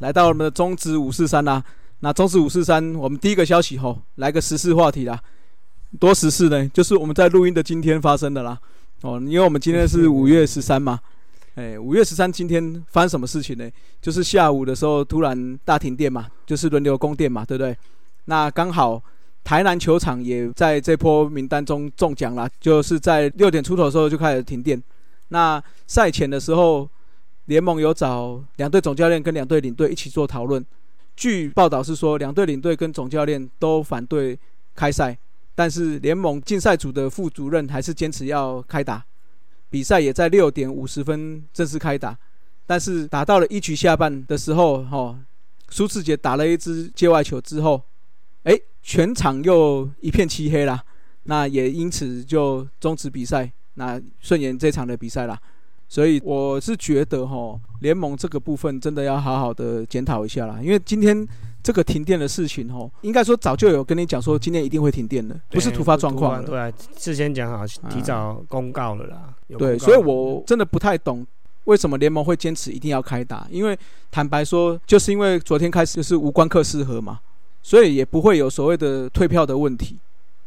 来到我们的中职五四三啦。那中职五四三，我们第一个消息吼，来个时事话题啦。多时事呢，就是我们在录音的今天发生的啦。哦，因为我们今天是五月十三嘛，哎，五月十三今天发生什么事情呢？就是下午的时候突然大停电嘛，就是轮流供电嘛，对不对？那刚好台南球场也在这波名单中中奖了，就是在六点出头的时候就开始停电。那赛前的时候，联盟有找两队总教练跟两队领队一起做讨论。据报道是说，两队领队跟总教练都反对开赛。但是联盟竞赛组的副主任还是坚持要开打，比赛也在六点五十分正式开打。但是打到了一局下半的时候，哈，苏志杰打了一支界外球之后，哎，全场又一片漆黑啦。那也因此就终止比赛，那顺延这场的比赛啦。所以我是觉得，哈，联盟这个部分真的要好好的检讨一下啦，因为今天。这个停电的事情哦，应该说早就有跟你讲说今天一定会停电的，不是突发状况。对啊，事先讲好，提早公告了啦。对，所以我真的不太懂为什么联盟会坚持一定要开打，因为坦白说，就是因为昨天开始就是无关客适合嘛，所以也不会有所谓的退票的问题。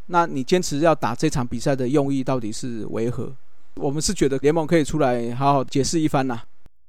那你坚持要打这场比赛的用意到底是为何？我们是觉得联盟可以出来好好解释一番呐。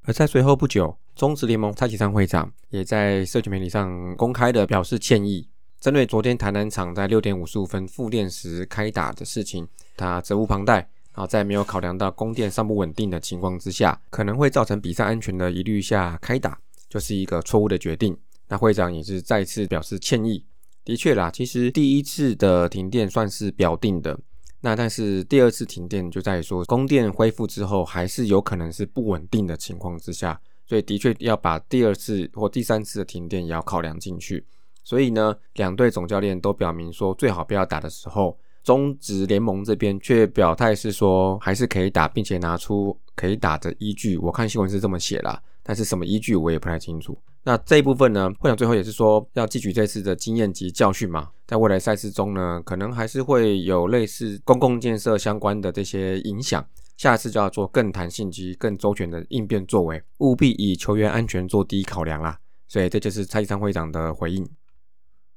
而在随后不久。中职联盟蔡启昌会长也在社群媒体上公开的表示歉意，针对昨天台南场在六点五十五分复电时开打的事情，他责无旁贷。啊在没有考量到供电尚不稳定的情况之下，可能会造成比赛安全的疑虑下开打，就是一个错误的决定。那会长也是再次表示歉意。的确啦，其实第一次的停电算是表定的，那但是第二次停电就在于说供电恢复之后，还是有可能是不稳定的情况之下。所以的确要把第二次或第三次的停电也要考量进去。所以呢，两队总教练都表明说最好不要打的时候，中职联盟这边却表态是说还是可以打，并且拿出可以打的依据。我看新闻是这么写啦，但是什么依据我也不太清楚。那这一部分呢，会长最后也是说要汲取这次的经验及教训嘛，在未来赛事中呢，可能还是会有类似公共建设相关的这些影响。下次就要做更弹性及更周全的应变作为，务必以球员安全做第一考量啦。所以这就是蔡昌会长的回应。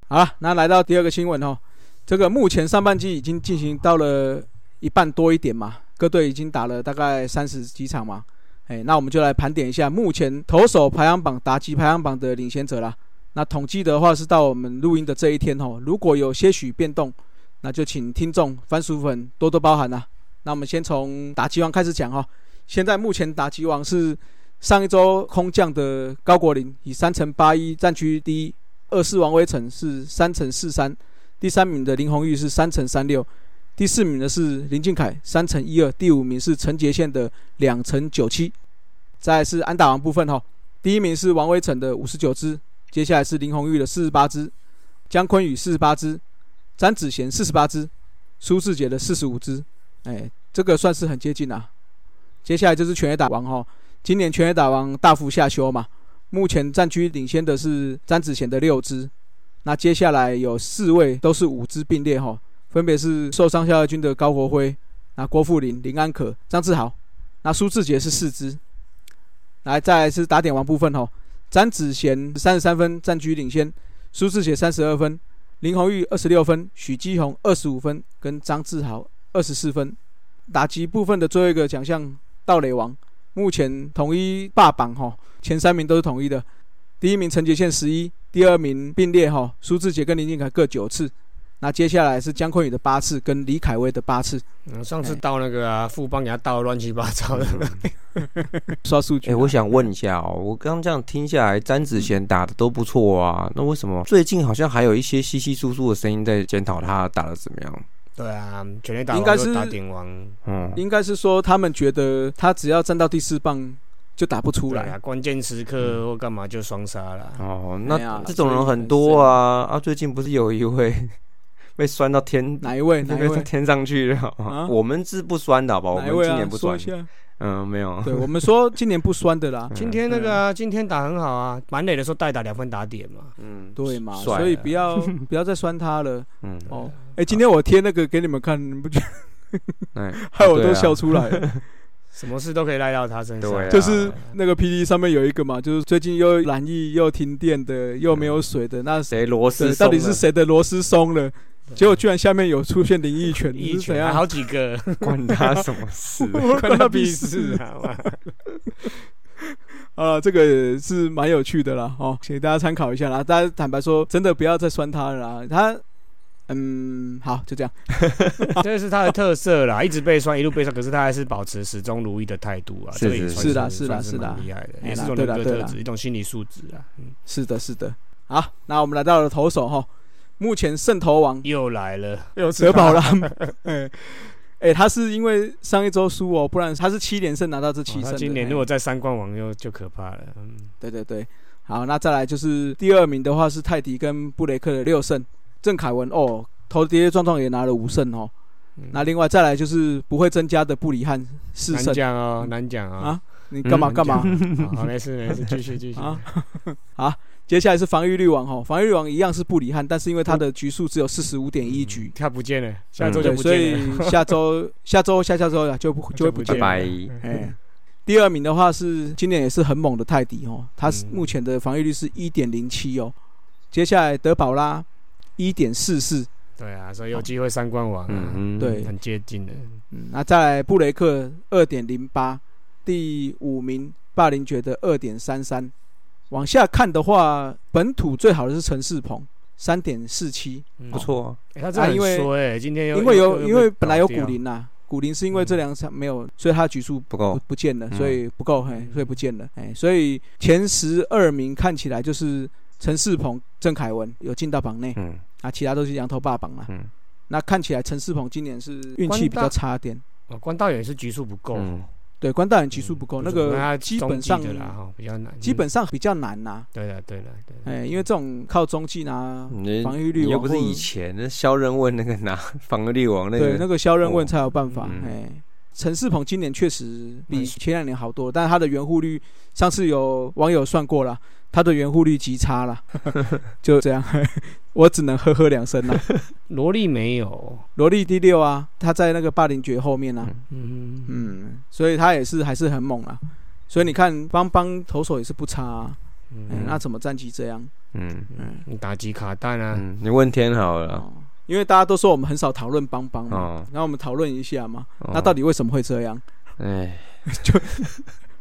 好了，那来到第二个新闻哦，这个目前上半季已经进行到了一半多一点嘛，各队已经打了大概三十几场嘛。哎，那我们就来盘点一下目前投手排行榜、打击排行榜的领先者啦。那统计的话是到我们录音的这一天哦，如果有些许变动，那就请听众番薯粉多多包涵啦。那我们先从打击王开始讲哈。现在目前打击王是上一周空降的高国林，以三乘八一占据第一；二四王威成是三乘四三；第三名的林红玉是三乘三六；第四名的是林俊凯三乘一二；第五名是陈杰宪的两乘九七。再是安打王部分哈，第一名是王威成的五十九支，接下来是林红玉的四十八支，姜坤宇四十八支，詹子贤四十八支，苏志杰的四十五支。哎，这个算是很接近啦。接下来就是全垒打王哈，今年全垒打王大幅下修嘛，目前战区领先的是詹子贤的六支，那接下来有四位都是五支并列哈，分别是受伤下二军的高国辉、那郭富林、林安可、张志豪，那苏志杰是四支。来，再来是打点王部分哈，詹子贤三十三分占据领先，苏志杰三十二分，林红玉二十六分，许基宏二十五分，跟张志豪。二十四分，打击部分的最后一个奖项盗垒王，目前统一霸榜哈，前三名都是统一的，第一名陈杰宪十一，第二名并列哈，苏志杰跟林俊凯各九次，那接下来是姜昆宇的八次，跟李凯威的八次。嗯，上次到那个啊，富邦给他盗乱七八糟的，刷数据。哎，我想问一下哦，我刚刚这样听下来，詹子贤打的都不错啊，那为什么最近好像还有一些稀稀疏疏的声音在检讨他打的怎么样？对啊，全垒打应该是打点王，嗯，应该是说他们觉得他只要站到第四棒就打不出来啊，关键时刻或干嘛就双杀了。哦，那这种人很多啊啊！最近不是有一位被酸到天哪一位？哪一位天上去了？我们是不酸的，好吧？我们今年不酸。嗯，没有。对我们说今年不酸的啦。今天那个今天打很好啊，满垒的时候代打两分打点嘛。嗯，对嘛，所以不要 不要再酸他了。嗯，哦，哎，今天我贴那个给你们看，你不觉得？哎，害我都笑出来了。什么事都可以赖到他身上。对啊就是那个 P D 上面有一个嘛，就是最近又染疫又停电的，又没有水的，那谁螺丝到底是谁的螺丝松了？结果居然下面有出现灵异犬，一是怎样？好几个，关他什么事？关他屁事啊！哇啊，这个是蛮有趣的啦，哦，请大家参考一下啦。大家坦白说，真的不要再酸他了啦。他，嗯，好，就这样。这是他的特色啦，一直被酸，一路被酸，可是他还是保持始终如一的态度啊。是这个也是的是是啦是的是啦厉害的，也是一种人格特质，一种心理素质啊。嗯，是的，是的。好，那我们来到了投手哈，目前胜投王。又来了，有德保拉，哎。哎，他是因为上一周输哦，不然他是七连胜拿到这七哦他胜今年如果在三冠王又就可怕了。嗯，对对对，好，那再来就是第二名的话是泰迪跟布雷克的六胜，郑凯文哦，头跌跌撞撞也拿了五胜哦。嗯。那另外再来就是不会增加的布里汉四胜。难胜讲哦，难讲哦。啊，你干嘛嗯。干嘛？好，没事没事，继续继续。啊？好，接下来是防御率王哈，防御率王一样是布里汉，但是因为他的局数只有四十五点一局，他不见了，下周就对，不见了。以下周 下周下下周呀就不就会不见拜了。拜。哎，第二名的话是今年也是很猛的泰迪哦，他是嗯目前的防御率是一点零七哦。接下来德保拉一点四四，对啊，所以有机会三冠王啊，嗯嗯，对很接近的。嗯，那再来布雷克二点零八，第五名霸凌爵的二点三三。往下看的话，本土最好的是陈世鹏三点四七，嗯。不错他真的很啊因为今天因为有因为本来有古林呐，古林是因为这两场没有，所以他的局数不不够，不见了，嗯。所以不够，嘿，所以不见了，哎，所以前十二名看起来就是陈世鹏、郑凯文有进到榜内，嗯。啊，其他都是羊头霸榜啦。嗯。那看起来陈世鹏今年是运气比较差点，哦关道也是局数不够，嗯，对，关大人级数不够，那他个基本上的啦哈，比较难，基本上比较难呐，对的对的对了，哎，因为这种靠中继拿防御率你又不是以前那肖任问那个拿 防御力王那个对那个，肖任问才有办法，嗯。哎。陈世鹏今年确实比嗯前两年好多，但是他的圆护率，上次有网友算过了，他的圆护率极差了，就这样，我只能呵呵两声了。萝莉没有，萝莉第六啊，他在那个霸凌爵后面啊，嗯。嗯，所以他也是还是很猛啊。所以你看，邦邦投手也是不差啊，嗯。哎那怎么战绩这样？嗯嗯，你打击卡弹啊？嗯，你问天好了，哦，因为大家都说我们很少讨论邦邦嘛，哦，然后我们讨论一下嘛，哦。那到底为什么会这样？哎，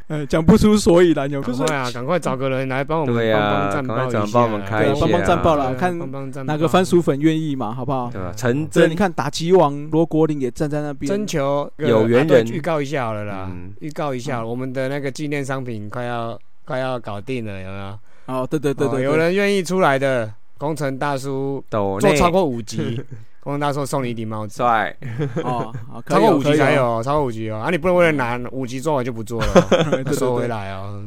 呃，讲不出所以然，有就是赶快啊，赶快找个人来帮我们帮对啊帮战报一下赶快找帮我们开一下帮帮战报啦，对啊看帮帮战报。哪个番薯粉愿意嘛，好不好？对吧？陈，真。你看打击王罗国林也站在那边，征求有缘人。预告一下好了啦嗯，预告一下，我们的那个纪念商品快要快要搞定了，有没有？哦，对对对对，哦有人愿意出来的，工程大叔做超过五集，工程大叔送你一顶帽子。帅，哦，好可以超过五哦可以哦。集才有，超过五级哦，啊，你不能为了拿五级做完就不做了。收回对，来哦。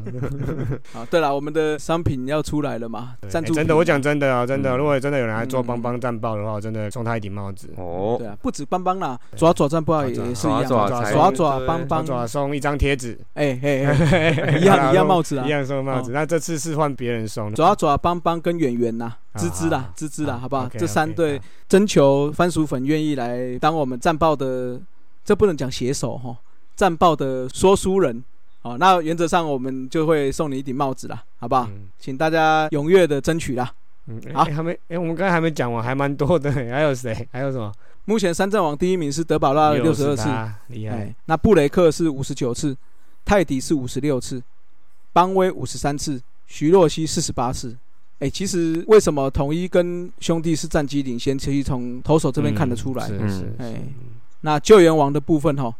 好，对了，我们的商品要出来了嘛，对赞助哎真的，我讲真的啊，真的，嗯。如果真的有人来做嗯。帮帮战报的话，我真的送他一顶帽子。哦。对，啊，不止邦邦啦，爪爪战报也爪爪也是一样。爪爪爪对邦邦，抓送一张贴纸，哎哎哎，一样一样帽子啊。一，样送帽子。那这次是换别人送的，爪爪邦邦跟圆圆呐，啊芝芝啦好，芝芝啦，好好不好这三队征求番薯粉愿意来当我们战报的，这不能讲写手哈，战报的说书人。哦，那原则上我们就会送你一顶帽子啦，好不好？嗯请大家踊跃的争取啦。嗯，好哎还没，哎，我们刚才还没讲完，还蛮多的，还有谁？还有什么？目前三战王第一名是德保拉六十二次，68，厉害哎。，那布雷克是五十九次，泰迪是五十六次，邦威五十三次，徐若曦四十八次。哎，其实为什么统一跟兄弟是战绩领先？其实从投手这边看得出来。嗯是是，哎是那救援王的部分哈，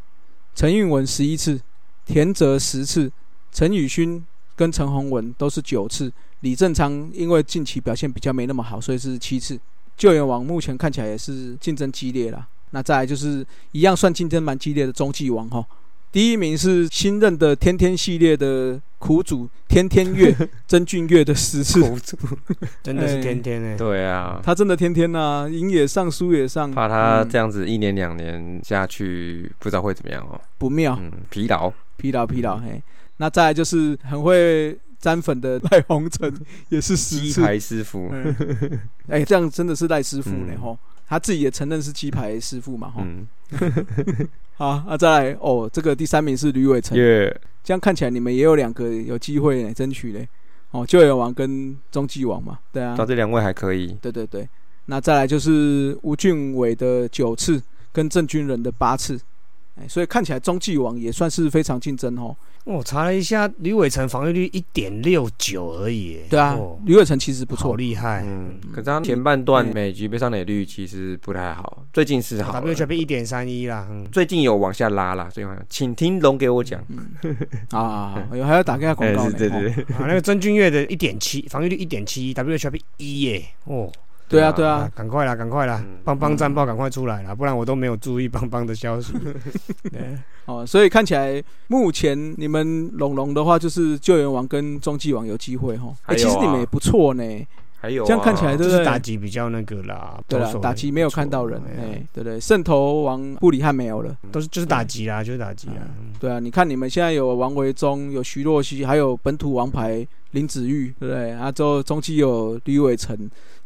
陈韵文十一次，田泽十次，陈宇勋跟陈宏文都是九次，李正昌因为近期表现比较没那么好，所以是七次。救援王目前看起来也是竞争激烈啦。那再来就是一样算竞争蛮激烈的中继王哈，第一名是新任的天天系列的苦主天天月 曾俊月的十次，苦主，真的是天天哎。对啊，他真的天天呐、赢也上，输也上，怕他嗯这样子一年两年下去，不知道会怎么样哦。不妙。嗯，疲劳，疲劳疲劳，嘿，那再来就是很会沾粉的赖鸿成，也是十次，鸡排师傅，嗯。哎、这样真的是赖师傅呢嗯。吼。他自己也承认是鸡排师傅嘛，哈、嗯，好，那再来哦，这个第三名是吕伟成，耶，这样看起来你们也有两个有机会呢争取嘞，哦，救援王跟中继王嘛，对啊。到，这两位还可以，对对对，那再来就是吴俊伟的九次跟郑军人的八次，哎，所以看起来中继王也算是非常竞争哦。我查了一下，吕伟成防御率一点六九而已。耶。对啊哦，吕伟成其实不好错，厉害。嗯，可是他前半段嗯。每局被上垒率其实不太好，最近是好了 WHP 一点三一啦，嗯，最近有往下拉啦，所以请听龙给我讲。啊有还要打给他广告呢，哦对对对，啊，那个曾俊岳的一点七防御率一点七，WHP 一耶，哦，对啊对啊，赶快啦，赶快啦嗯，邦邦战报赶快出来啦，不然我都没有注意邦邦的消息。对。哦，所以看起来目前你们龙龙的话，就是救援王跟中继王有机会哈。哎，其实你们也不错呢，还有啊。这样看起来对不对？就是打击比较那个啦，对了，打击没有看到人，哎，对对，圣头王布里汉没有了。都是就是打击啦，就是打击啦。嗯。对啊，你看你们现在有王维忠，有徐若曦，还有本土王牌林子玉，对不对？啊，之后中继有吕伟成，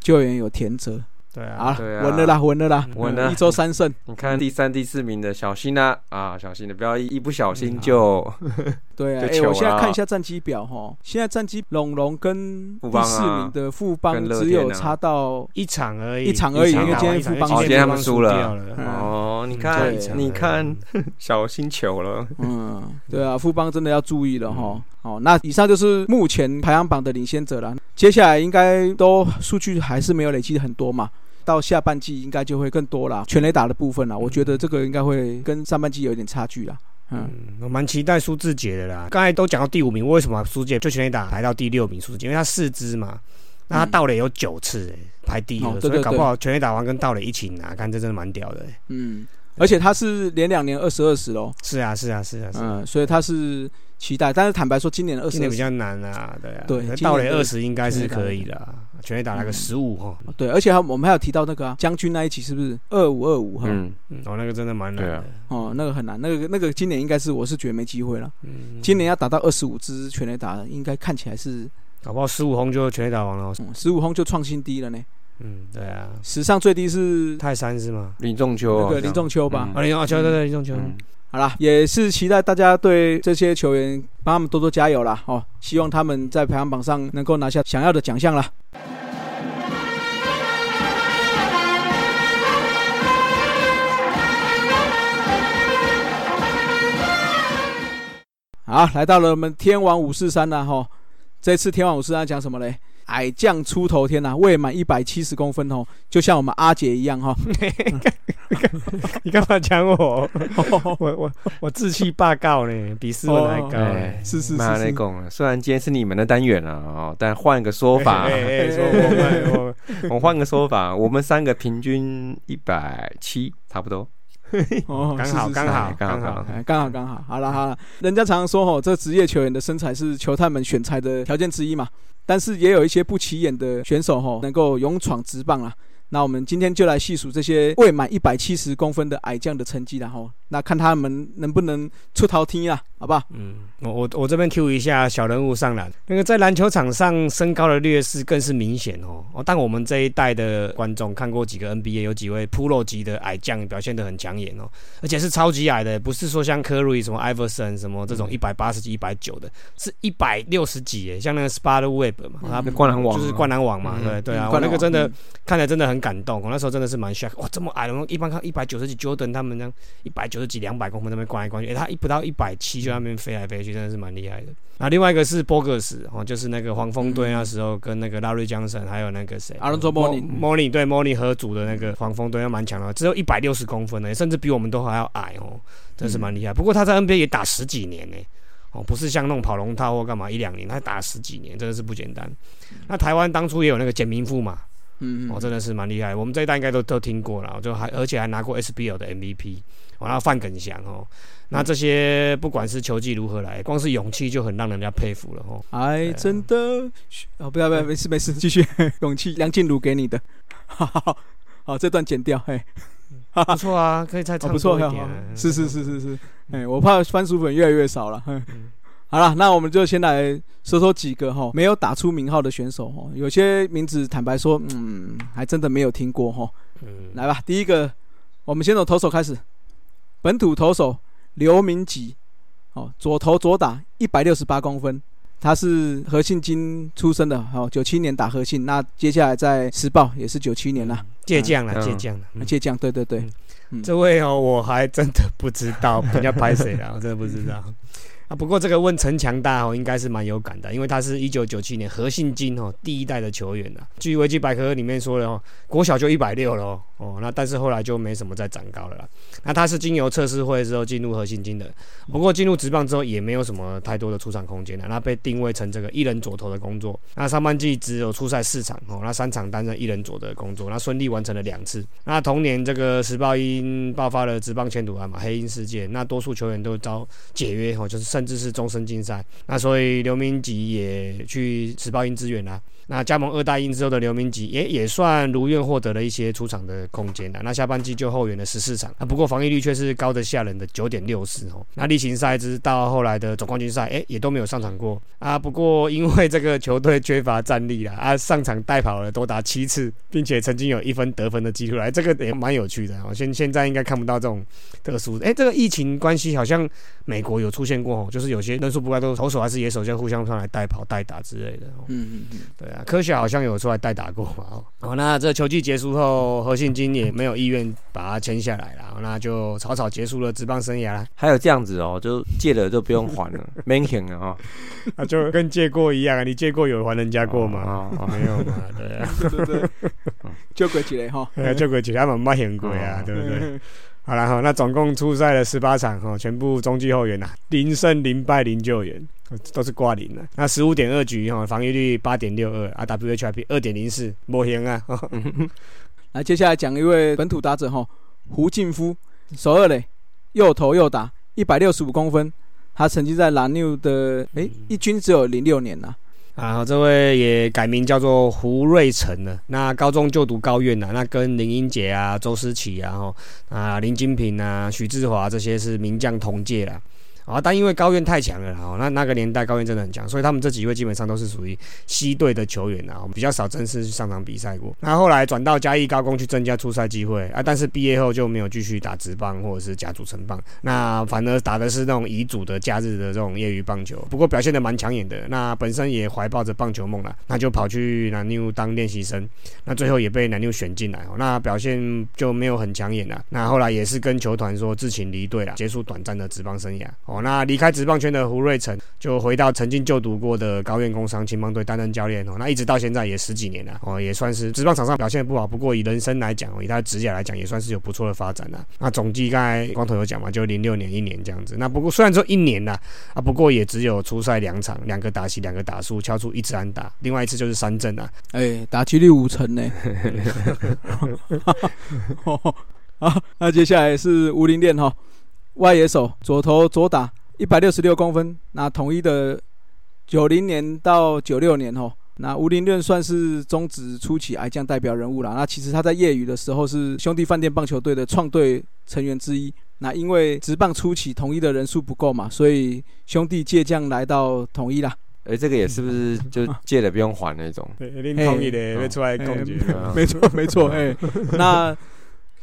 救援有田泽，对啊，啊，对啊。稳了啦，稳了啦，稳了。一周三胜。你看第三、第四名的小心啊。啊，小心的，不要一一不小嗯心就 对啊，哎、我现在看一下战绩表哈，现在战绩龙龙跟第四名的富邦只有差到一场而已，一场而已因为今天一场富邦因为哦今天他们输了。哦，你嗯看你看 小心球了，嗯，对啊，富邦真的要注意了哈。好，那以上就是目前排行榜的领先者了。接下来应该都数据还是没有累积很多嘛，到下半季应该就会更多啦。全垒打的部分啦，我觉得这个应该会跟上半季有一点差距啦。嗯，嗯，我蛮期待苏志杰的啦。刚才都讲到第五名，为什么苏志杰就全垒打排到第六名？苏志杰因为他四支嘛，那他嗯盗垒有九次、欸，排第一，所以搞不好全垒打完跟盗垒一起拿，看这真的蛮屌的、欸。嗯，而且他是连两年二十二十喽，是啊，是啊，是啊，是啊。嗯，所以他是期待，但是坦白说，今年二十今年比较难啊，对啊，对可今年的盗垒二十应该是可以的啊，全垒打那个嗯。十五哈，对，而且还我们还有提到那个啊将军那一期是不是？二五二五哈？嗯，嗯，哦，那个真的蛮难的。啊，哦，那个很难，那个那个今年应该是我是觉得没机会了。嗯，今年要打到二十五支全垒打，应该看起来是搞不好十五轰就全垒打王了，十五轰就创新低了呢。嗯，对啊，史上最低是泰山是吗？林仲秋好像那个林仲秋吧？林仲秋，对对，林仲秋，嗯好啦，也是期待大家对这些球员帮他们多多加油啦哦，希望他们在排行榜上能够拿下想要的奖项啦。好，来到了我们天王五四三了哈。这次天王五四三讲什么嘞？矮将出头天呐、未满一百七十公分哦，就像我们阿杰一样哈。你干嘛讲我？我我我志气霸告呢，比斯文还高。呢哎，是是是妈是内讲，虽然今天是你们的单元啊，哦，但换个说法，我们我我换个说法，我们三个平均一百七，差不多。哦，刚好刚好刚好刚好，哎，刚好刚好，好了好了，人家常常说吼，这职业球员的身材是球探们选材的条件之一嘛，但是也有一些不起眼的选手吼，能够勇闯直棒啊。那我们今天就来细数这些未满一百七十公分的矮将的成绩然后，那看他们能不能出头天啦，好不好？嗯，我我我这边 Q 一下小人物上篮，那个在篮球场上身高的劣势更是明显哦。哦，但我们这一代的观众看过几个 NBA，有几位 Pro 级的矮将表现得很抢眼哦，而且是超级矮的，不是说像 Curry 什么 Iverson 什么这种一百八十几、一百九的，是一百六十几耶，像那个 Spud Web 嘛，他那灌篮网就是灌篮网嘛，嗯对对啊，灌篮那个真的嗯。看起来真的很感动，我那时候真的是蛮 shock，哇，这么矮的，我一般看一百九十几 Jordan 他们这样一百九十几、两百公分那边逛来逛去，诶，他一不到一百七就在那边飞来飞去，真的是蛮厉害的。然后另外一个是波格斯哦，就是那个黄蜂队那时候跟那个拉瑞江神还有那个谁 Alonzo Mourning Mourning 对 Mourning 合组的那个黄蜂队，那蛮强的，只有一百六十公分呢，甚至比我们都还要矮哦，真是蛮厉害。不过他在 NBA 也打十几年呢。哦，不是像那种跑龙套或干嘛一两年，他打十几年，真的是不简单。那台湾当初也有那个简明富嘛，嗯哦，真的是蛮厉害。我们这一代应该都都听过了，就还而且还拿过 SBL 的 MVP。哦，然后范耿祥哦，那这些不管是球技如何来，光是勇气就很让人家佩服了哦。哎真的哦，不要不要，没事没事，继续。勇气，梁静茹给你的，好好好，这段剪掉，嘿，不错啊，可以再哦，唱不错，一点啊。是是是是是，哎，我怕番薯粉越来越少了。哼好了，那我们就先来说说几个哈没有打出名号的选手哈，有些名字坦白说，嗯，还真的没有听过哈。嗯，来吧，第一个，我们先从投手开始。本土投手刘明吉，哦，左投左打，一百六十八公分，他是和信金出生的，哦，九七年打和信，那接下来在时报也是九七年啦，借将了，嗯借将了。嗯借将，对对对，这位哦，我还真的不知道，人家拍谁了，我真的不知道。不过这个问陈强大哦，应该是蛮有感的，因为他是一九九七年何信金哦第一代的球员啊。据维基百科里面说的哦，国小就一百六了哦，那但是后来就没什么再长高了啦。那他是经由测试会之后进入何信金的，不过进入职棒之后也没有什么太多的出场空间了，那被定位成这个一人左投的工作。那上半季只有出赛四场哦，那三场担任一人左的工作，那顺利完成了两次。那同年这个时报因爆发了职棒迁赌案嘛，黑鹰事件，那多数球员都遭解约哦，就是甚至是终身禁赛。那所以刘明吉也去时报鹰支援啦。那加盟二大英之后的刘明吉也也算如愿获得了一些出场的空间啦。那下半季就后援了十四场，啊，不过防御率却是高的吓人的九点六四哦。那例行赛之到后来的总冠军赛，哎，也都没有上场过啊。不过因为这个球队缺乏战力啦，啊，上场代跑了多达七次，并且曾经有一分得分的记录来，这个也蛮有趣的哦。现现在应该看不到这种特殊的，哎，这个疫情关系好像美国有出现过哦，就是有些人数不怪都投手还是野手就互相上来代跑代打之类的哦。嗯嗯嗯，对啊，科学好像有出来代打过嘛。哦，哦那这球季结束后，何信金也没有意愿把他签下来了，哦那就草草结束了职棒生涯啦。还有这样子哦，就借了就不用还了 m a n k i n 了哈。啊，就跟借过一样啊，你借过有还人家过吗？哦哦没有嘛，对啊，对对对，就鬼起来哈，就过其他嘛没很贵啊，对不对？好了哈，那总共出赛了十八场哈，全部中继后援呐，零胜零败零救援，都是挂零的。那十五点二局哈，防御率八点六二啊，WHIP 二点零四，不行啊。来，接下来讲一位本土打者哈，胡进夫，首二垒，又投又打，一百六十五公分，他曾经在蓝牛的诶一军只有零六年呐、啊，这位也改名叫做胡瑞成了。那高中就读高院呐，那跟林英杰啊、周思齐啊、吼啊林金平啊、许志华这些是名将同届啦。啊，但因为高院太强了啦，哦，那那个年代高院真的很强，所以他们这几位基本上都是属于西队的球员啊，比较少正式上场比赛过。那后来转到嘉义高工去增加出赛机会啊，但是毕业后就没有继续打职棒或者是甲组成棒，那反而打的是那种乙组的假日的这种业余棒球，不过表现的蛮抢眼的。那本身也怀抱着棒球梦啦，那就跑去南妞当练习生，那最后也被南妞选进来哦，那表现就没有很抢眼啦。那后来也是跟球团说自请离队了，结束短暂的职棒生涯。哦，那离开职棒圈的胡瑞成就回到曾经就读过的高院工商青棒队担任教练哦，那一直到现在也十几年了哦，也算是职棒场上表现不好，不过以人生来讲，以他的职业来讲，也算是有不错的发展了。那总计刚才光头有讲嘛，就零六年一年这样子。那不过虽然说一年啦，啊，不过也只有出赛两场，两个打席，两个打输，敲出一次安打，另外一次就是三振啊。哎，打击率五成呢。好，那接下来是吴林练哈，外野手，左投左打，一百六十六公分。那统一的九零年到九六年吼，那吴林练算是中职初期矮将代表人物啦。那其实他在业余的时候是兄弟饭店棒球队的创队成员之一。那因为职棒初期统一的人数不够嘛，所以兄弟借将来到统一啦。哎，这个也是不是就借了不用还那种？对，一定同意的，会出来攻击。没错，没错，哎，那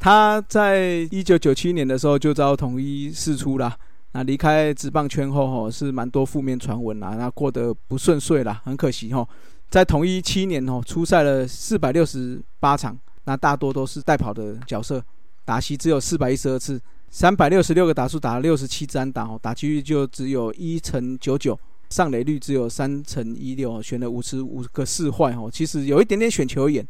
他在一九九七年的时候就遭统一释出啦。那离开职棒圈后，吼是蛮多负面传闻啦，那过得不顺遂啦，很可惜吼。在统一七年吼，出赛了四百六十八场，那大多都是代跑的角色，打席只有四百一十二次，三百六十六个打数打了六十七支打，哦，打击率就只有一成九九。上垒率只有三成一六，选了五十五个四坏哦，其实有一点点选球眼，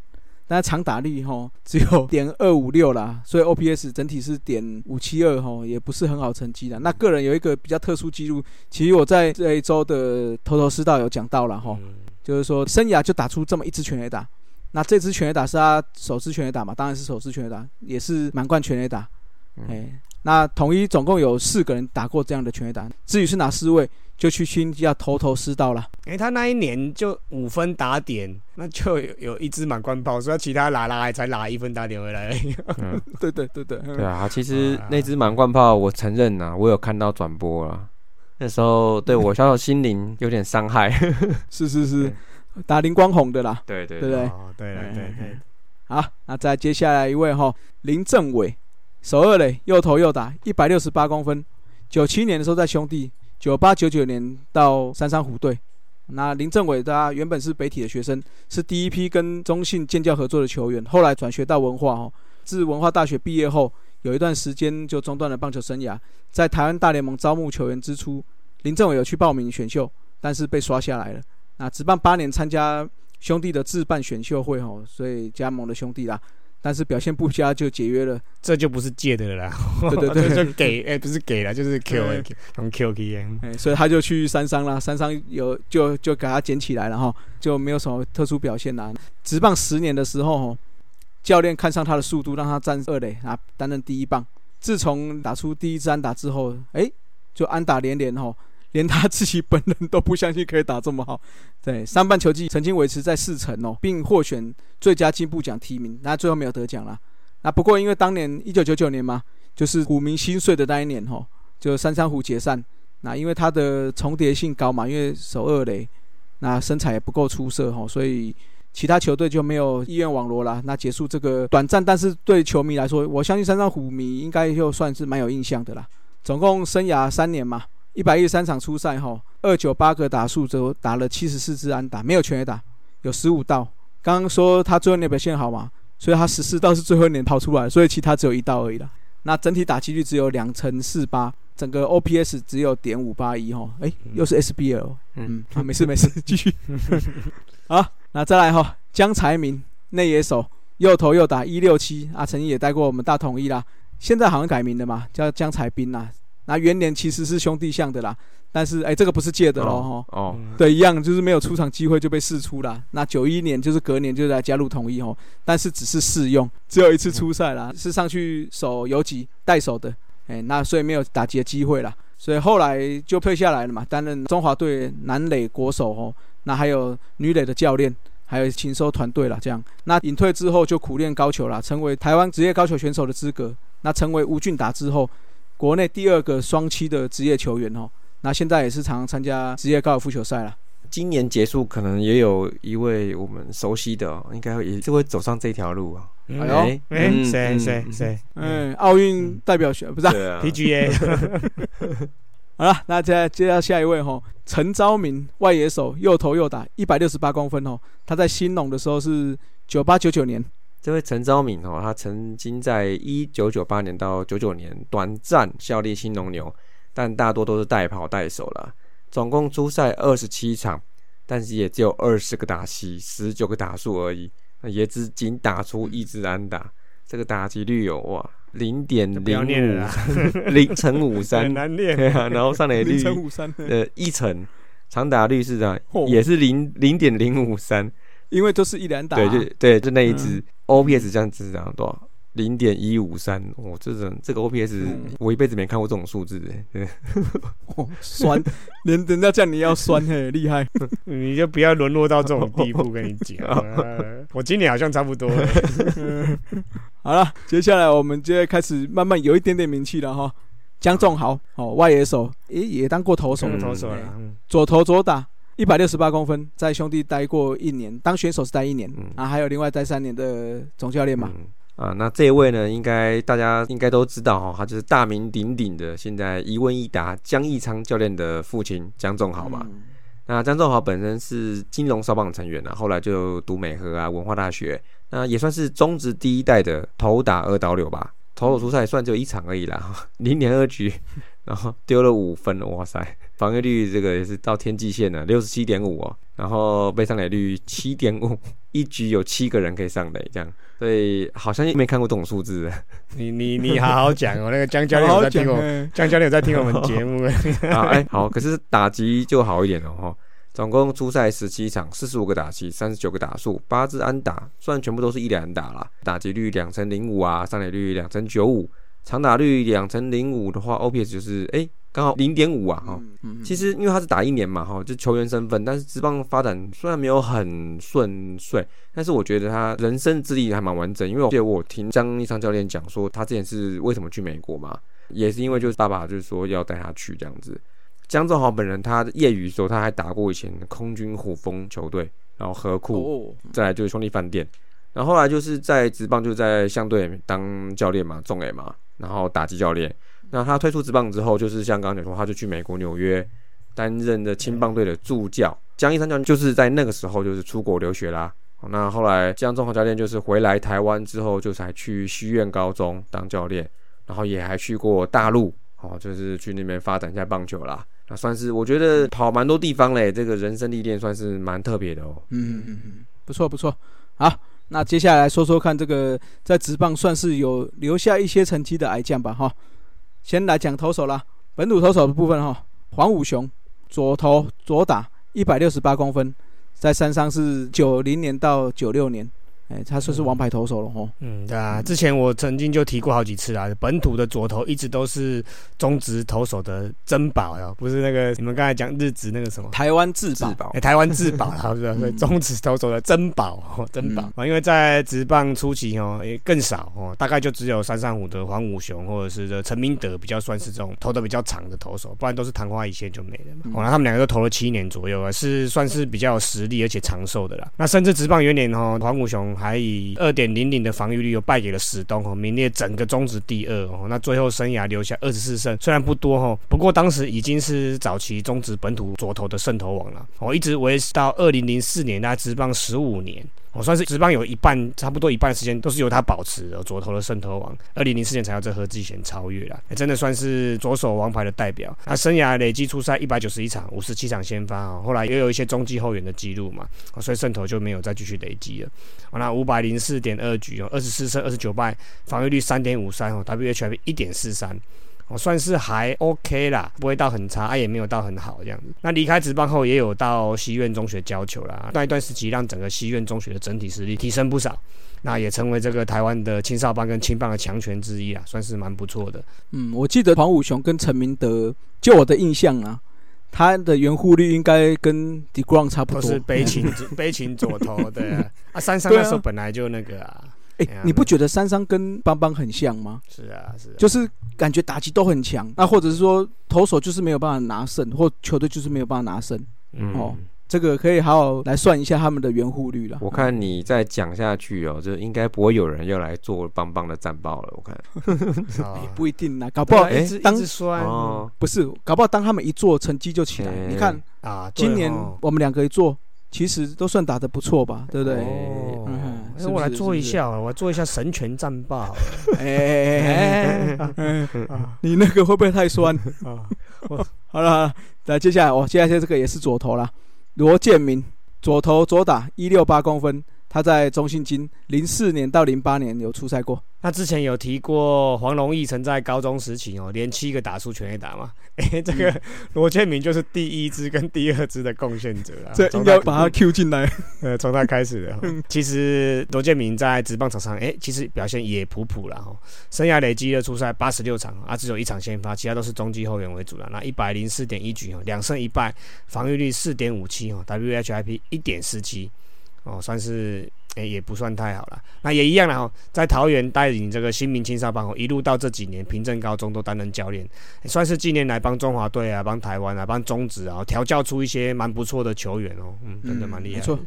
但长打率哈只有点二五六啦，所以 OPS 整体是点五七二哈，也不是很好成绩的。那个人有一个比较特殊记录，其实我在这一周的头头是道有讲到了哈，就是说生涯就打出这么一支全垒打，那这支全垒打是他首次全垒打嘛，当然是首次全垒打，也是满贯全垒打，哎，那统一总共有四个人打过这样的全垒打，至于是哪四位？就去新要头头是道了。哎、他那一年就五分打点，那就有有一支满贯炮，所以其他拉拉还才拿一分打点回来而已。嗯，对对对对，嗯对啊，其实那只满贯炮，我承认呐，我有看到转播了。那时候对我小小心灵有点伤害。是是是，打林光宏的啦。对对对对哦，对对对，好，那再接下来一位哈，林政伟，首二垒，右投右打，一百六十八公分。九七年的时候在兄弟，九八九九年到三山虎队。那林政伟他原本是北体的学生，是第一批跟中信建教合作的球员，后来转学到文化哦。自文化大学毕业后，有一段时间就中断了棒球生涯。在台湾大联盟招募球员之初，林政伟有去报名选秀，但是被刷下来了。那职棒八年参加。兄弟的自办选秀会哦，所以加盟了兄弟啦。但是表现不佳就解约了，这就不是借的了啦。对对对，就给哎，不是给了，就是 Q 从 Q K 哎，所以他就去三商啦。三商有就就给他捡起来了哈，就没有什么特殊表现啦。直棒十年的时候，教练看上他的速度，让他站二垒啊，担任第一棒。自从打出第一支安打之后，哎，就安打连连哈。连他自己本人都不相信可以打这么好，对，上半球季曾经维持在四成哦，并获选最佳进步奖提名，那最后没有得奖啦。那不过因为当年一九九九年嘛，就是虎民心碎的那一年吼，就三山虎解散。那因为他的重叠性高嘛，因为守二垒，那身材也不够出色吼，所以其他球队就没有意愿网罗了。那结束这个短暂，但是对球迷来说，我相信三山虎迷应该就算是蛮有印象的啦。总共生涯三年嘛。一百一十三场初赛后，二九八个打数，就打了七十四支安打，没有全垒打，有十五道。刚刚说他最后那表现好嘛，所以他十四道是最后一年跑出来，所以其他只有一道而已啦。那整体打击率只有两成四八，整个 OPS 只有点五八一哈。哎，又是 SBL，嗯，啊，没事没事，继续。好，那再来哈，江才明内野手，右投右打一六七啊，曾经也带过我们大统一啦，现在好像改名了嘛，叫江才斌啦。那元年其实是兄弟相的啦，但是哎，这个不是借的喽哈。哦，对，一样就是没有出场机会就被试出啦。那九一年就是隔年就来加入统一哦，但是只是试用，只有一次出赛啦，是上去守游击带手的，哎，那所以没有打击的机会啦，所以后来就退下来了嘛，担任中华队男垒国手哦，那还有女垒的教练，还有禽收团队了这样。那隐退之后就苦练高球啦，成为台湾职业高球选手的资格。那成为吴俊达之后。国内第二个双七的职业球员哦，那现在也是常常参加职业高尔夫球赛了。今年结束，可能也有一位我们熟悉的，应该也是会走上这条路啊。哎呦，哎，谁谁谁？嗯，奥运代表选不是 PGA。好了，那再接到下一位哈，陈昭明，外野手，又投又打，一百六十八公分哦。他在新农的时候是九八九九年。这位陈昭敏哦，他曾经在一九九八年到九九年短暂效力新农牛，但大多都是代跑代手了。总共出赛二十七场，但是也只有二十个打席，十九个打数而已，也只仅打出一支安打。这个打击率有哇，零点零五，零乘五三，很难练。对啊，然后上垒率呃一成，长打率是这样，也是零零点零五三。因为都是一两打，对，就对，就那一只 OPS 这样子，这样多少？零点一五三，哦，这种这个 OPS 我一辈子没看过这种数字，对，酸，连人家叫你要酸，嘿，厉害，你就不要沦落到这种地步，跟你讲，我今年好像差不多了。好了，接下来我们就开始慢慢有一点点名气了哈。江仲豪，哦，外野手，诶，也当过投手，投手了，左投左打。一百六十八公分，在兄弟待过一年，当选手是待一年，啊，还有另外待三年的总教练嘛。啊，那这一位呢，应该大家应该都知道哈，他就是大名鼎鼎的，现在一问一答江义昌教练的父亲江仲豪嘛。那江仲豪本身是金融少棒成员啊，后来就读美和啊文化大学，那也算是中职第一代的头打二刀流吧。投手出赛算就一场而已啦，零点二局，然后丢了五分，哇塞！防御率这个也是到天际线了，六十七点五哦。然后被上垒率七点五，一局有七个人可以上垒，这样。所以好像没看过这种数字。你你你好好讲哦，那个江教练有在听我，江教练有在听我们节目。啊哎，好，可是打击就好一点了哈。总共出赛十七场，四十五个打击，三十九个打数，八支安打，虽然全部都是一两打啦，打击率两成零五啊，上垒率两成九五，长打率两成零五的话，OPS 就是哎。刚好零点五啊，哈，其实因为他是打一年嘛，哈，就球员身份，但是职棒发展虽然没有很顺遂，但是我觉得他人生资历还蛮完整。因为我记得我听张一昌教练讲说，他之前是为什么去美国嘛，也是因为就是爸爸就是说要带他去这样子。江正豪本人他业余时候他还打过以前空军虎风球队，然后河库，再来就是兄弟饭店。然后后来就是在职棒就在相对当教练嘛，中 A 嘛，然后打击教练。那他退出职棒之后，就是像刚刚讲说，他就去美国纽约担任的青棒队的助教。江一山教练就是在那个时候就是出国留学啦。那后来江中华教练就是回来台湾之后，就才去西苑高中当教练，然后也还去过大陆，哦，就是去那边发展一下棒球啦。那算是我觉得跑蛮多地方嘞，这个人生历练算是蛮特别的哦。嗯嗯嗯，不错不错。好，那接下来说说看这个在职棒算是有留下一些成绩的矮将吧哈。先来讲投手啦，本土投手的部分哈，黄武雄左投左打，一百六十八公分。在山上是九零年到九六年，哎，他算是王牌投手了吼。嗯，对啊，之前我曾经就提过好几次啊，本土的左投一直都是中职投手的珍宝哟，不是那个你们刚才讲日职那个什么？台湾至宝，台湾自宝，好是是 中职投手的珍宝，珍宝。啊，因为在职棒初期哦，也更少哦，大概就只有三三五的黄武雄或者是这陈明德比较算是这种投的比较长的投手，不然都是昙花一现就没了嘛。哦，那他们两个都投了七年左右啊，是算是比较有实力而且长寿的啦。那甚至职棒元年哦，黄武雄还以二点零零的防御率又败给了史东哦，名列整个中职第二哦。那最后生涯留下二十四胜，虽然不多哦，不过当时已经是早期中职本土左投的胜投王了。哦，一直维持到二零零四年，那职棒十五年。我算是职棒有一半，差不多一半时间都是由他保持的左投的渗透王。二零零四年才有这何志贤超越了，真的算是左手王牌的代表。他生涯累计出赛一百九十一场，五十七场先发啊，后来也有一些中继后援的记录嘛，所以渗透就没有再继续累积了。那五百零四点二局哦，二十四胜二十九败，防御率三点五三哦，WHIP 一点四三。我算是还 OK 啦，不会到很差，啊也没有到很好这样子。那离开职棒后，也有到西苑中学教球啦，那一段时期让整个西苑中学的整体实力提升不少，那也成为这个台湾的青少棒跟青棒的强权之一啊，算是蛮不错的。嗯，我记得黄武雄跟陈明德，就我的印象啊，他的圆护率应该跟 d g r o n 差不多，都是悲情 悲情左投对啊，啊三三那时候本来就那个啊。你不觉得三三跟邦邦很像吗？是啊，是啊，就是感觉打击都很强，那或者是说投手就是没有办法拿胜，或球队就是没有办法拿胜。哦，这个可以好好来算一下他们的圆弧率了。我看你再讲下去哦，就应该不会有人要来做邦邦的战报了。我看，不一定啦，搞不好哎，当酸哦，不是，搞不好当他们一做，成绩就起来。你看啊，今年我们两个一做，其实都算打得不错吧，对不对？那我来做一下，我来做一下神拳战霸。哎，你那个会不会太酸啊？好了，来接下来，我接下来这个也是左投了，罗建明，左投左打，一六八公分。他在中信金零四年到零八年有出赛过。那之前有提过黄龙义曾在高中时期哦，连七个打出全垒打嘛。哎，这个罗建明就是第一支跟第二支的贡献者啊。这应该把他 Q 进来。呃，从他开始的。其实罗建明在职棒场上，哎，其实表现也普普了哈。生涯累积的出赛八十六场啊，只有一场先发，其他都是中继后援为主了。那一百零四点一局哦，两胜一败，防御率四点五七哦，WHIP 一点四七。哦，算是诶，也不算太好了。那也一样了哈，在桃园带领这个新民青少棒哦，一路到这几年平镇高中都担任教练，算是近年来帮中华队啊、帮台湾啊、帮中职啊调教出一些蛮不错的球员哦。嗯，真的蛮厉害。没错。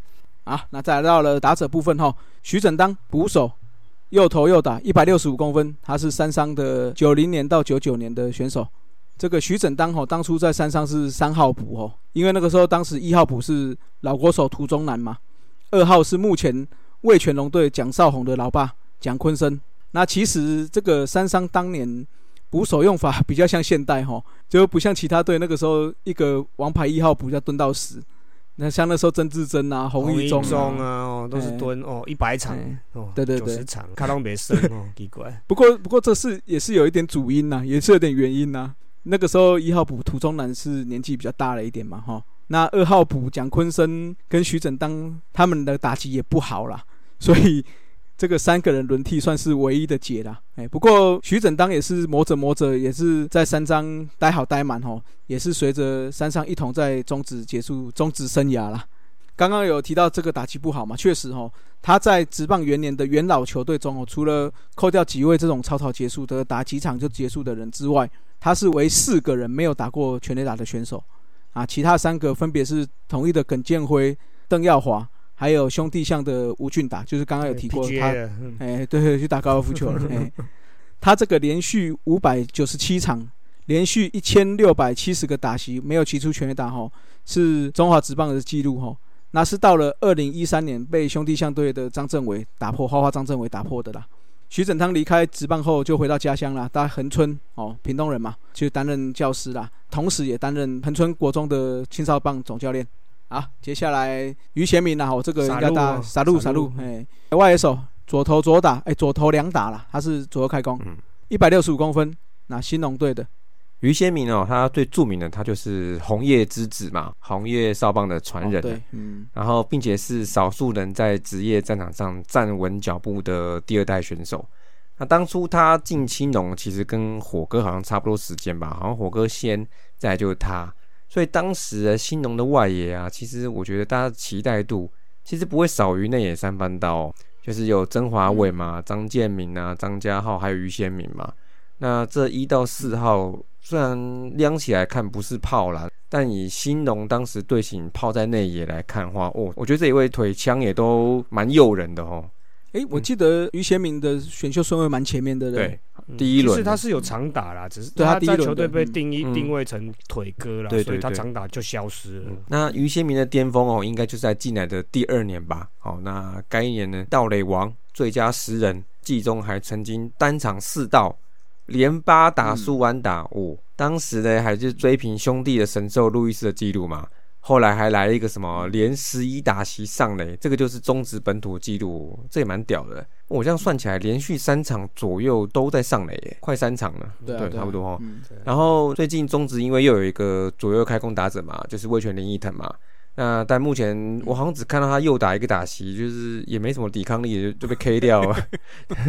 啊，那再来到了打者部分哈，徐整当捕手，又投又打，一百六十五公分，他是三商的九零年到九九年的选手。这个徐整当哈，当初在山上是三号捕哦，因为那个时候当时一号捕是老国手涂中南嘛。二号是目前魏全龙队蒋少红的老爸蒋坤生。那其实这个三商当年捕手用法比较像现代哈，就不像其他队那个时候一个王牌一号捕要蹲到死。那像那时候曾志珍啊、洪一中啊，都是蹲哦一百场哦，对对对，九十场，卡隆别生哦，奇怪。不过不过这是也是有一点主因呐，也是有点原因呐。那个时候一号补涂中南是年纪比较大了一点嘛哈。那二号补蒋坤生跟徐整当他们的打击也不好啦，所以这个三个人轮替算是唯一的解啦。哎，不过徐整当也是磨着磨着，也是在三张待好待满吼，也是随着山上一同在终止结束终止生涯啦。刚刚有提到这个打击不好嘛，确实哦，他在职棒元年的元老球队中哦，除了扣掉几位这种草草结束的打几场就结束的人之外，他是唯四个人没有打过全垒打的选手。啊，其他三个分别是统一的耿建辉、邓耀华，还有兄弟象的吴俊达，就是刚刚有提过他，哎，对，去打高尔夫球了。哎，他这个连续五百九十七场，连续一千六百七十个打席没有骑出全垒打吼，是中华职棒的记录吼。那是到了二零一三年被兄弟象队的张政伟打破，花花张政伟打破的啦。徐整汤离开职棒后就回到家乡了，在恒春哦，屏东人嘛，就担任教师啦，同时也担任恒春国中的青少棒总教练。好，接下来于贤明啦，哦，这个应该打傻路傻路哎，外野手左投左打，哎，左投两打啦，他是左右开弓。嗯，一百六十五公分，那新农队的，于先明哦，他最著名的他就是红叶之子嘛，红叶少棒的传人对，嗯，然后并且是少数人在职业战场上站稳脚步的第二代选手。那当初他进青龙，其实跟火哥好像差不多时间吧，好像火哥先，再来就是他。所以当时的新农的外野啊，其实我觉得大家期待度其实不会少于内野三番刀哦、就是有曾华伟嘛、张建明啊、张家浩还有于先明嘛。那这一到四号虽然亮起来看不是炮啦，但以新农当时队形炮在内野来看的话，哦，我觉得这一位腿枪也都蛮诱人的哦。哎，我记得于贤明的选秀顺位蛮前面的，不对，嗯第一轮。其实他是有长打啦，只是对他第一在球队被定义嗯。定位成腿哥啦，所以他对。对对长打就消失了。那于先明的巅峰哦，应该就是在进来的第二年吧。好，那该一年呢，盗垒王、最佳十人，季中还曾经单场四盗，连八打数完打哦。当时呢，还是追平兄弟的神兽路易斯的记录嘛。后来还来了一个什么连十一打席上垒，这个就是中职本土纪录，这也蛮屌的。我这样算起来，连续三场左右都在上垒耶，快三场了。对啊，对，对啊差不多哦。嗯，然后最近中职因为又有一个左右开弓打者嘛，就是魏权林一腾嘛。那但目前我好像只看到他右打一个打席，就是也没什么抵抗力，就就被 K 掉了。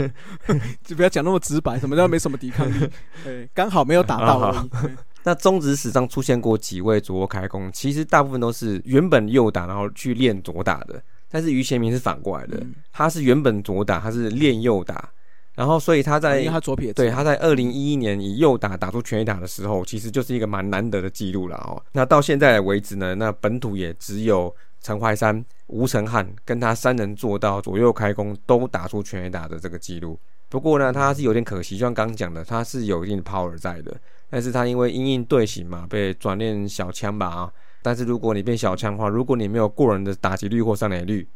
就不要讲那么直白，什么叫没什么抵抗力？对，刚好没有打到而已。嗯 那中职史上出现过几位左右开弓，其实大部分都是原本右打，然后去练左打的。但是于贤明是反过来的，嗯他是原本左打，他是练右打，然后所以他在因为他左撇子，对，他在二零一一年以右打打出全垒打的时候，其实就是一个蛮难得的记录了哦。那到现在为止呢，那本土也只有陈怀山、吴成汉跟他三人做到左右开弓都打出全垒打的这个记录。不过呢，他是有点可惜，就像刚刚讲的，他是有一定的 power 在的，但是他因为因应队形嘛，被转练小枪吧啊。但是如果你变小枪的话，如果你没有过人的打击率或上垒率，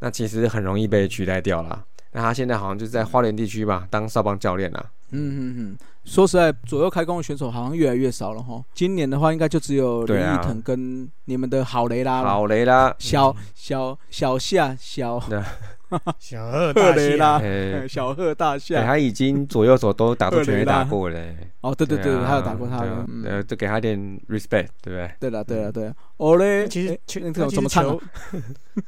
那其实很容易被取代掉啦。那他现在好像就是在花莲地区吧，当少棒教练啦。嗯嗯嗯，说实在，左右开弓的选手好像越来越少了哈。今年的话，应该就只有林对啊。奕腾跟你们的郝雷拉了，郝雷拉，小小小夏小 小二赫大雷拉，小贺大对，夏。他已经左右手都打出全垒打过了。哦，对对对，啊他有打过他呃，就给他点 respect，对不对？对了对了对了，哦嘞，其实哎球那个他其实怎么唱？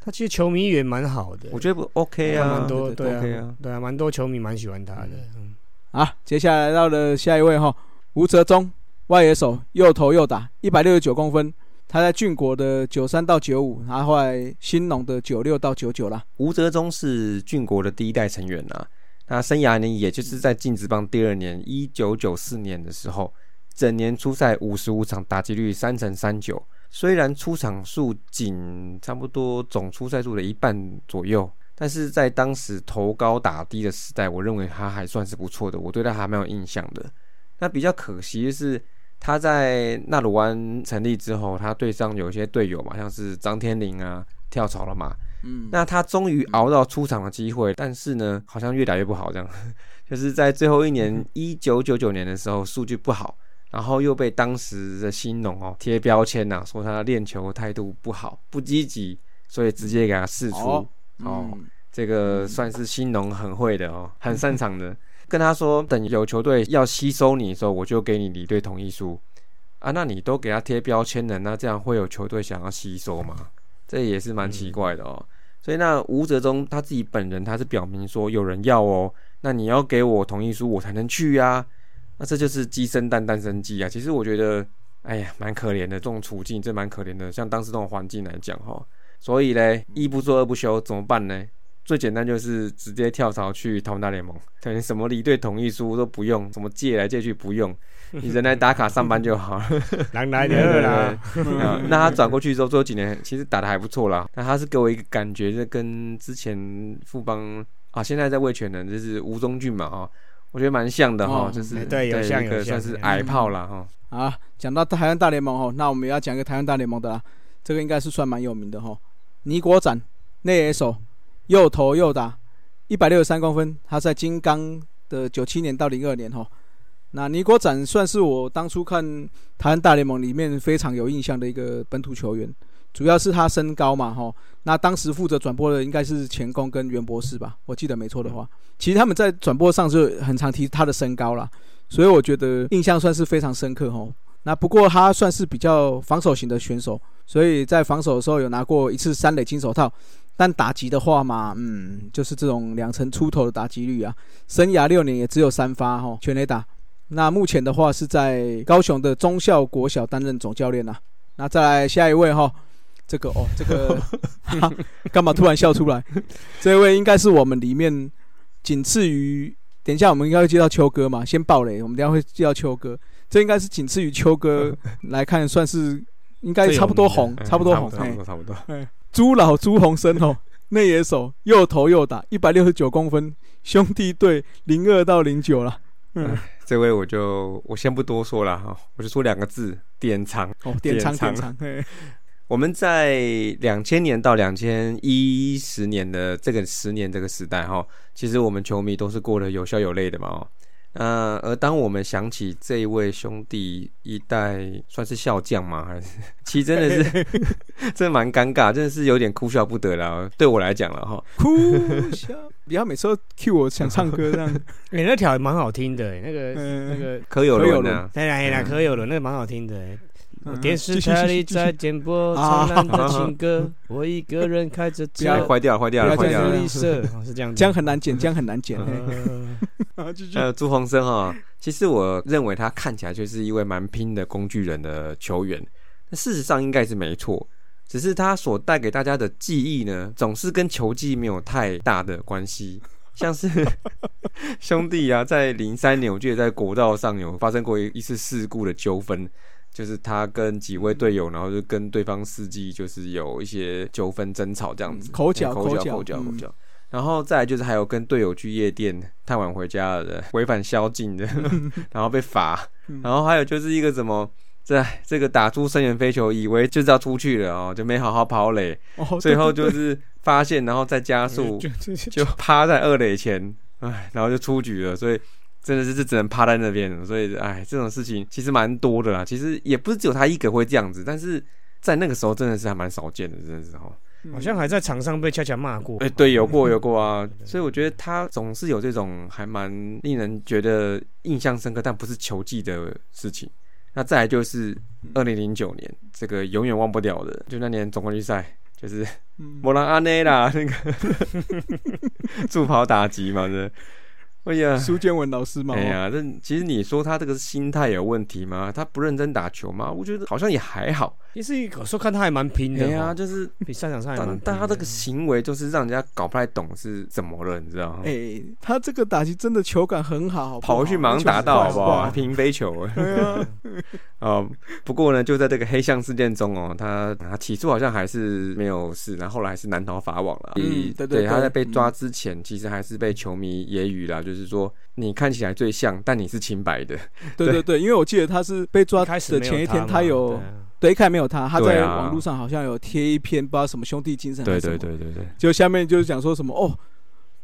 他其实球迷也蛮好的，我觉得不 OK 啊，蛮多对啊啊，对啊，蛮多球迷蛮喜欢他的。嗯啊，接下来到了下一位哈，吴泽忠，外野手，右投右打，一百六十九公分。他在俊国的九三到九五，然后后来新农的九六到九九啦。吴泽忠是俊国的第一代成员呐、那生涯呢，也就是在进职棒第二年，一九九四年的时候，整年出赛五十五场，打击率三成三九。虽然出场数仅差不多总出赛数的一半左右，但是在当时投高打低的时代，我认为他还算是不错的，我对他还蛮有印象的。那比较可惜的是，他在纳鲁湾成立之后，他队上有一些队友嘛，像是张天林啊跳槽了嘛，嗯，那他终于熬到出场的机会，但是呢，好像越打越不好，这样，就是在最后一年 一九九九年的时候，数据不好，然后又被当时的新农哦贴标签呐、说他练球态度不好，不积极，所以直接给他释出。哦哦嗯这个算是新农很会的哦，很擅长的。跟他说，等有球队要吸收你的时候，我就给你离队同意书啊。那你都给他贴标签了，那这样会有球队想要吸收吗？这也是蛮奇怪的哦。所以那吴哲中他自己本人他是表明说有人要哦，那你要给我同意书我才能去啊。那这就是鸡生蛋，蛋生鸡啊。其实我觉得，哎呀，蛮可怜的这种处境，这蛮可怜的。像当时这种环境来讲哈，所以嘞，一不做二不休，怎么办呢？最简单就是直接跳槽去台湾大联盟，对，什么离队同意书都不用，什么借来借去不用，你人来打卡上班就好了。狼来的啦，啊那他转过去之后，最后几年其实打的还不错啦。那他是给我一个感觉，就跟之前富邦啊，现在在味全的就是吴宗俊嘛，哈，我觉得蛮像的哈，哦就是哎对有像一个有像算是矮炮啦哈。啊，讲到台湾大联盟哦，那我们也要讲一个台湾大联盟的啦，这个应该是算蛮有名的哈。尼国展内野手，又投又打，一百六十三公分，他在金刚的九七年到零二年哈。那尼国展算是我当初看台湾大联盟里面非常有印象的一个本土球员，主要是他身高嘛哈。那当时负责转播的应该是钱工跟袁博士吧，我记得没错的话。其实他们在转播上就很常提他的身高啦，所以我觉得印象算是非常深刻哈。那不过他算是比较防守型的选手，所以在防守的时候有拿过一次三垒金手套，但打击的话嘛，嗯，就是这种两成出头的打击率啊，生涯六年也只有三发哈全垒打。那目前的话是在高雄的中校国小担任总教练呐、那再来下一位哈，这个哦，这个 哈干嘛突然笑出来？这位应该是我们里面仅次于，等一下我们应该会接到秋哥嘛，先爆雷，我们等一下会接到秋哥，这应该是仅次于秋哥 来看，算是应该差不多红，嗯差不多红，差不多差不多。朱老朱洪生哦，内野手，又投又打，一百六十九公分，兄弟队零二到零九了。嗯，这位我就我先不多说了哈，我就说两个字：典藏。哦，典藏，典藏，嘿 我们在两千年到两千一十年的这个十年这个时代哈，其实我们球迷都是过得有笑有泪的嘛哦。呃，而当我们想起这一位兄弟一代，算是笑将吗？还是其实真的是，真的蛮尴尬，真的是有点哭笑不得了。对我来讲了哈，哭笑，不要每次都 cue 我想唱歌这样。哎，那条蛮好听的，那个嗯那个，柯有伦啊，当然啦，可有了，那个蛮好听的。嗯电视台里在点播啊灿烂的情歌，我一个人开着车，坏掉了，坏掉了，坏掉了绿。色，哦是这样子。这样很难剪，这样很难剪。嘿 呃朱鸿生哈，其实我认为他看起来就是一位蛮拼的工具人的球员，那事实上应该是没错，只是他所带给大家的记忆呢，总是跟球技没有太大的关系。像是兄弟啊，在零三年，我记得在国道上有发生过一一次事故的纠纷，就是他跟几位队友，然后就跟对方司机就是有一些纠纷争吵这样子，嗯口角哎口角，口角口角。然后再来就是还有跟队友去夜店太晚回家的，违反宵禁的，然后被罚。嗯然后还有就是一个怎么，这这个打出深远飞球，以为就是要出去了哦，就没好好跑垒，哦，最后就是发现，然后再加速，就趴在二垒前，哎，然后就出局了。所以真的是是只能趴在那边。所以哎，这种事情其实蛮多的啦。其实也不是只有他一个会这样子，但是在那个时候真的是还蛮少见的，真的是哈。好像还在场上被恰恰骂过。哎、对，有过 有过啊，所以我觉得他总是有这种还蛮令人觉得印象深刻，但不是球技的事情。那再来就是二零零九年这个永远忘不了的，就那年总冠军赛，就是嗯莫兰阿内啦，那个 助跑打击嘛，这，哎呀，苏建文老师嘛，哦哎呀，这其实你说他这个心态有问题吗？他不认真打球吗？我觉得好像也还好。其实有时候看他还蛮拼的哎呀，哦，就是比赛场上还蛮但他这个行为就是让人家搞不太懂是怎么了，你知道吗？哎，他这个打击真的球感很好，好好跑回去马上打到，好不好？哇平飞球，对啊，哦，不过呢，就在这个黑象事件中哦，他他起初好像还是没有事，然后后来还是难逃法网了。嗯以对对对他在被抓之前，其实还是被球迷揶揄啦，就是说你看起来最像，但你是清白的。对对对，因为我记得他是被抓一开始的前一天，嘛他有对啊对，一开始没有他，他在网络上好像有贴一篇不知道什么兄弟精神，对对，对对对，就下面就是讲说什么哦，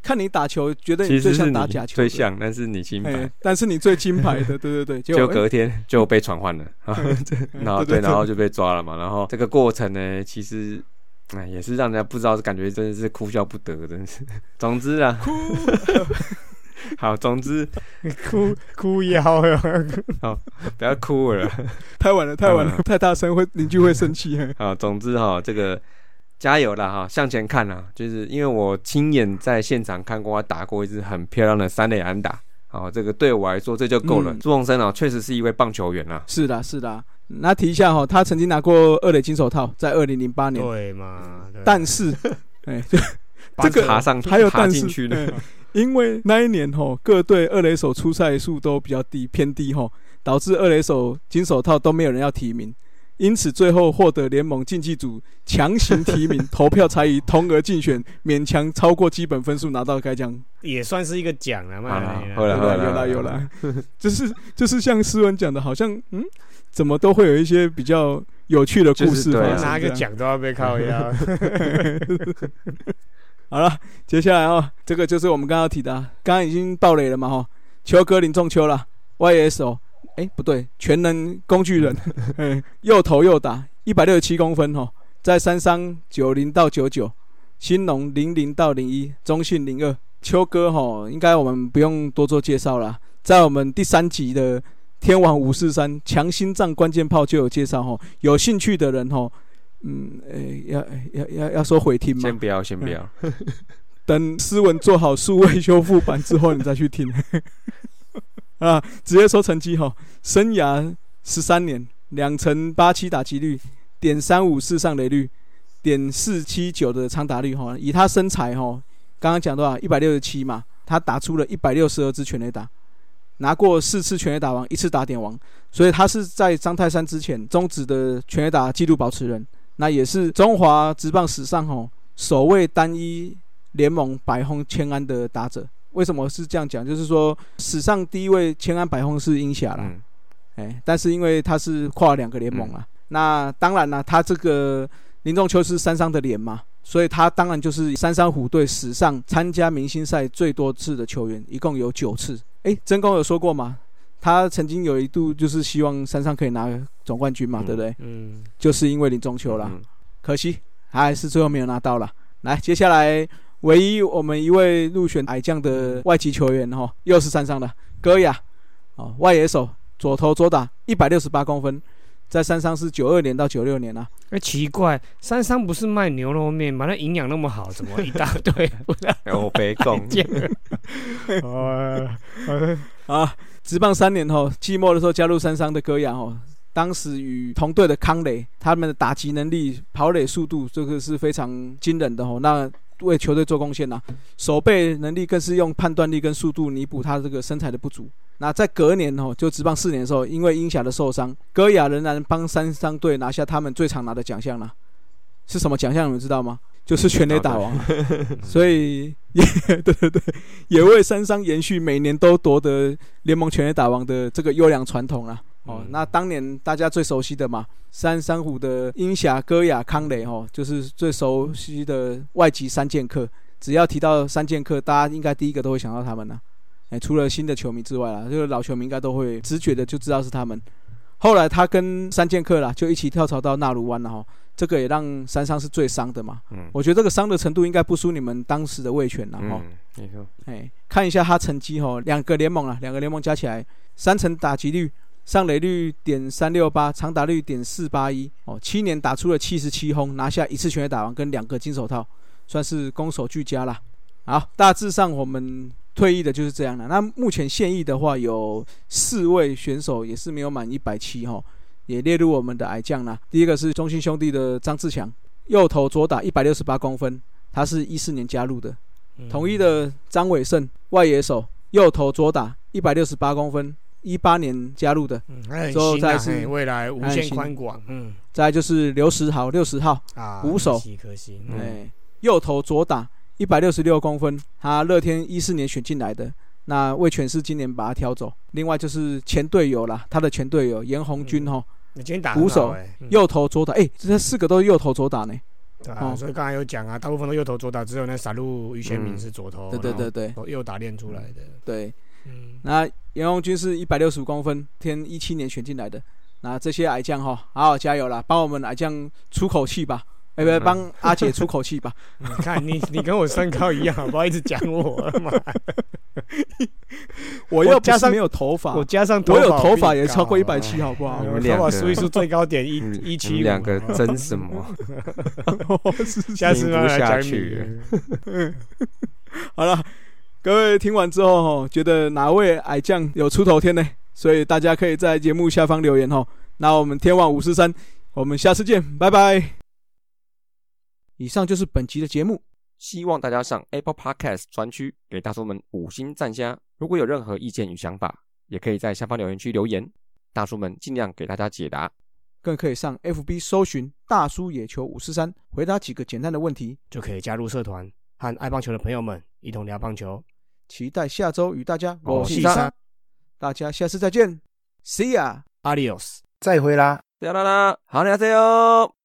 看你打球，觉得你最像打假球，最像，但是你清白哎。，但是你最金牌的，对对对，就隔天就被传唤了，然后对，然后就被抓了嘛。然后这个过程呢，其实哎也是让人家不知道，感觉真的是哭笑不得，真是。总之啊，好，总之哭哭腰 哟，不要哭 了。太晚了，太晚了嗯，太大声会邻居会生气。嘿啊，总之哈，这个加油了哈，向前看啦，就是因为我亲眼在现场看过他打过一支很漂亮的三垒安打，好，这个对我来说这就够了。嗯朱鸿生啊，确实是一位棒球员啊。是的，是的。那提一下哈，他曾经拿过二垒金手套，在二零零八年，对嘛？对但是，哎，就这个爬上去还有去的嗯因为那一年吼各队二垒手出赛数都比较低偏低吼，导致二垒手金手套都没有人要提名，因此最后获得联盟竞技组强行提名，投票才以同额竞选勉强超过基本分数拿到该奖。也算是一个奖了嘛。后来后来有啦有啦有啦，就是就是像诗文讲的，好像嗯，怎么都会有一些比较有趣的故事就是啊。拿个奖都要被靠腰。好了，接下来哦，这个就是我们刚刚提的，刚刚已经爆雷了嘛哈，秋哥林仲秋了，YSO，哎不对，全能工具人，又投又打，一百六十七公分哈，在三商九零到九九，新农零零到零一，中信零二，秋哥哈，应该我们不用多做介绍了，在我们第三集的天王五四三强心脏关键炮就有介绍哈，有兴趣的人哈。嗯，诶、要要要要说回听吗？先不要，先不要。等斯文做好数位修复版之后，你再去听。啊，直接说成绩哈，生涯十三年，两成八七打击率，点三五四上垒率，点四七九的长打率哈。以他身材哈，刚刚讲多少？一百六十七嘛，他打出了一百六十二支全垒打，拿过四次全垒打王，一次打点王，所以他是在张泰山之前终止的全垒打纪录保持人。那也是中华职棒史上吼首位单一联盟百轰千安的打者。为什么是这样讲？就是说史上第一位千安百轰是英侠啦，嗯，哎、但是因为他是跨两个联盟啊，那当然啦，他这个林仲秋是三商的脸嘛，所以他当然就是三商虎队史上参加明星赛最多次的球员，一共有九次。哎、曾公有说过嘛，他曾经有一度就是希望山上可以拿总冠军嘛，嗯对不对？嗯，就是因为林中秋了。嗯可惜他还是最后没有拿到了。来，接下来唯一我们一位入选矮将的外籍球员哈，又是山上的戈雅哦，外野手，左投左打，一百六十八公分，在三商是九二年到九六年啊。哎，奇怪，三商不是卖牛肉面吗？那营养那么好，怎么一大堆 我别讲，见？哦，啊，职棒三年后，季末的时候加入三商的戈雅哦，当时与同队的康磊，他们的打击能力、跑垒速度，这个是非常惊人的哦。那为球队做贡献呐，守备能力更是用判断力跟速度弥补他这个身材的不足。那在隔年哦，就职棒四年的时候，因为英侠的受伤，戈雅仍然帮三商队拿下他们最常拿的奖项了。是什么奖项？你们知道吗？就是全垒打王。所以也对对对，也为三商延续每年都夺得联盟全垒打王的这个优良传统啦。哦，嗯那当年大家最熟悉的嘛，三山虎的英侠戈雅康雷哦，就是最熟悉的外籍三剑客。只要提到三剑客，大家应该第一个都会想到他们啦。哎，除了新的球迷之外啦，就是老球迷应该都会直觉的就知道是他们。后来他跟三剑客啦就一起跳槽到纳鲁湾了哈，这个也让三商是最伤的嘛。嗯我觉得这个伤的程度应该不输你们当时的卫权了哈。嗯，没错，哎，看一下他成绩哈，两个联盟啊，两个联盟加起来，三成打击率，上垒率点三六八，长打率点四八一，哦，七年打出了七十七轰，拿下一次全垒打王跟两个金手套，算是攻守俱佳啦。好，大致上我们退役的就是这样了。那目前现役的话，有四位选手也是没有满一百七哈，也列入我们的矮将啦。第一个是中信兄弟的张志强，右投左打一百六十八公分，他是一四年加入的。嗯统一的张伟胜，外野手，右投左打，一百六十八公分，一八年加入的。嗯，还很之后新啊再是未来无限宽广，嗯再就是刘十豪，六十号，啊，捕手可惜可惜，嗯哎、右投左打，一百六十六公分，他乐天一四年选进来的。那魏全是今年把他挑走。另外就是前队友啦，他的前队友严红军哈，你今天打鼓手右投左打，哎、这四个都是右投左打呢。对啊，哦所以刚才有讲啊，大部分都右投左打，只有那傻路于贤明嗯是左投，对对对对右打练出来的，对，嗯，那严红军是一百六十五公分，天一七年选进来的。那这些矮将哈，好好加油啦，帮我们矮将出口气吧，哎、不，帮阿姐出口气吧。你 看你你跟我身高一样，不好一直讲我妈，我又不加上是没有头发，我加上我有头比发也超过一百七，好不好你？我们两个头发数一数最高点一一七们两个争什么？下次慢慢来讲听不下你。好了，各位听完之后哈，觉得哪位矮将有出头天呢？所以大家可以在节目下方留言哈。那我们天网五四三，我们下次见，拜拜。以上就是本期的节目，希望大家上 Apple Podcast 专区给大叔们五星赞加。如果有任何意见与想法，也可以在下方留言区留言，大叔们尽量给大家解答。更可以上 FB 搜寻“大叔野球五四三”，回答几个简单的问题，就可以加入社团，和爱棒球的朋友们一同聊棒球。期待下周与大家我是是三大家下次再见，See ya。Adios。再会啦。啦啦啦，好，你好，加油！